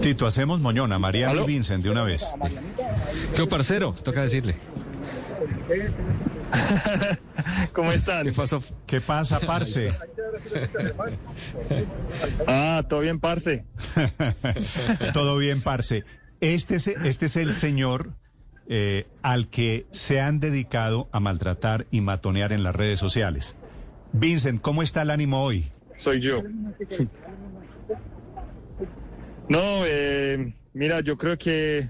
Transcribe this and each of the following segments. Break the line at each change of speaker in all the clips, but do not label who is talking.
Tito, hacemos moñona, María y Vincent de una vez.
¿Qué parcero? Toca decirle.
¿Cómo están?
¿Qué pasó?
¿Qué pasa, parce?
ah, todo bien, parce.
todo bien, parce. Este es, este es el señor eh, al que se han dedicado a maltratar y matonear en las redes sociales. Vincent, ¿cómo está el ánimo hoy?
Soy yo. No, eh, mira, yo creo que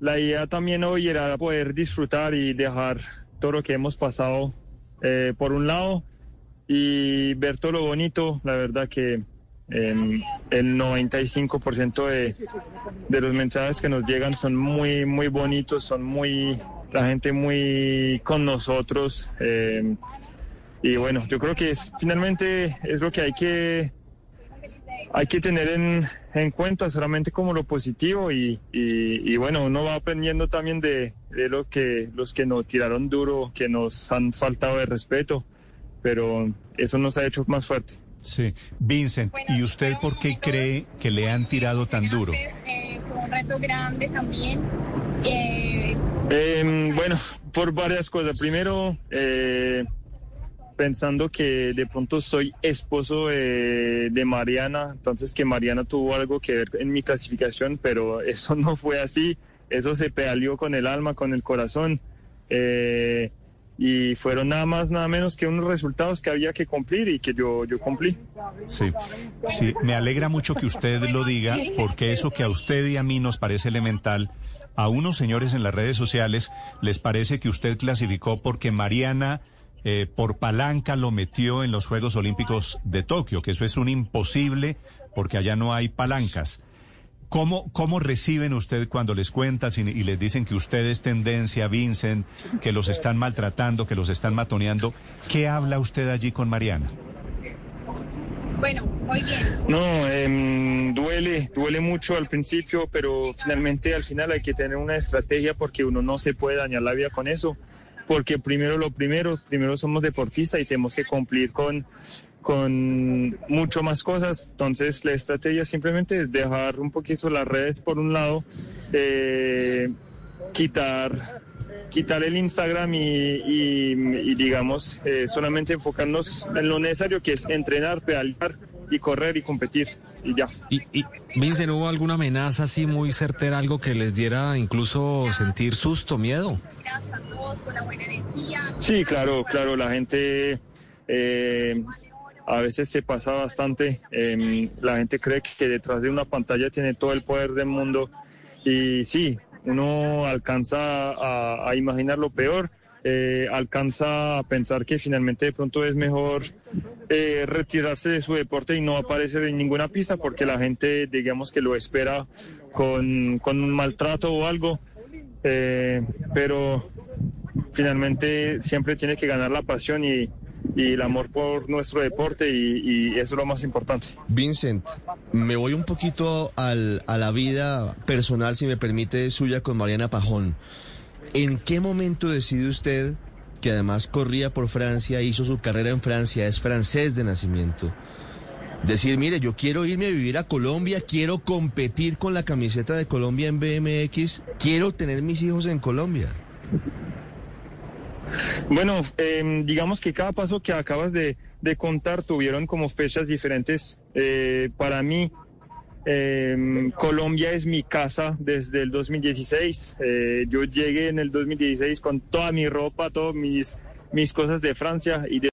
la idea también hoy era poder disfrutar y dejar todo lo que hemos pasado eh, por un lado y ver todo lo bonito. La verdad que el 95% de, de, los mensajes que nos llegan son muy, muy bonitos, son muy, la gente muy con nosotros. Eh, y bueno, yo creo que finalmente es lo que hay que hay que tener en, en cuenta solamente como lo positivo y, y, bueno, uno va aprendiendo también de, de, lo que los que nos tiraron duro, que nos han faltado de respeto, pero eso nos ha hecho más fuerte.
Sí, Vincent, ¿y usted por qué cree que le han tirado tan duro?
Eh, fue un reto grande también.
Eh, eh, bueno, por varias cosas. Primero, eh, pensando que de pronto soy esposo de, Mariana, entonces que Mariana tuvo algo que ver en mi clasificación, pero eso no fue así, eso se pedaleó con el alma, con el corazón, eh, y fueron nada más, nada menos que unos resultados que había que cumplir y que yo, yo cumplí.
Sí, sí, me alegra mucho que usted lo diga, porque eso que a usted y a mí nos parece elemental, a unos señores en las redes sociales les parece que usted clasificó porque Mariana eh, por palanca lo metió en los Juegos Olímpicos de Tokio, que eso es un imposible porque allá no hay palancas. ¿Cómo, cómo reciben usted cuando les cuentas y, les dicen que usted es tendencia, Vincent, que los están maltratando, que los están matoneando? ¿Qué habla usted allí con Mariana?
Bueno, muy bien.
No, em, duele, duele mucho al principio, pero finalmente al final hay que tener una estrategia porque uno no se puede dañar la vida con eso porque primero lo primero, primero somos deportistas y tenemos que cumplir con, con mucho más cosas. Entonces la estrategia simplemente es dejar un poquito las redes por un lado, eh, quitar quitar el Instagram y, digamos eh, solamente enfocarnos en lo necesario que es entrenar, pedalear y correr y competir y ya.
Y, y ¿hubo alguna amenaza así muy certera, algo que les diera incluso sentir susto, miedo?
Sí, claro, claro, la gente eh, a veces se pasa bastante, em, la gente cree que detrás de una pantalla tiene todo el poder del mundo y sí, uno alcanza a imaginar lo peor eh, alcanza a pensar que finalmente de pronto es mejor eh, retirarse de su deporte y no aparecer en ninguna pista porque la gente, digamos que lo espera con, con un maltrato o algo. Eh, pero finalmente siempre tiene que ganar la pasión y, el amor por nuestro deporte y, y, eso es lo más importante.
Vincent, me voy un poquito al, a la vida personal, si me permite, suya con Mariana Pajón. ¿En qué momento decide usted, que además corría por Francia, hizo su carrera en Francia, es francés de nacimiento, decir, mire, yo quiero irme a vivir a Colombia, quiero competir con la camiseta de Colombia en BMX, quiero tener mis hijos en Colombia?
Bueno, em, digamos que cada paso que acabas de, contar tuvieron como fechas diferentes. Eh, para mí, eh, Colombia es mi casa desde el 2016. Eh, yo llegué en el 2016 con toda mi ropa, todas mis, mis cosas de Francia y de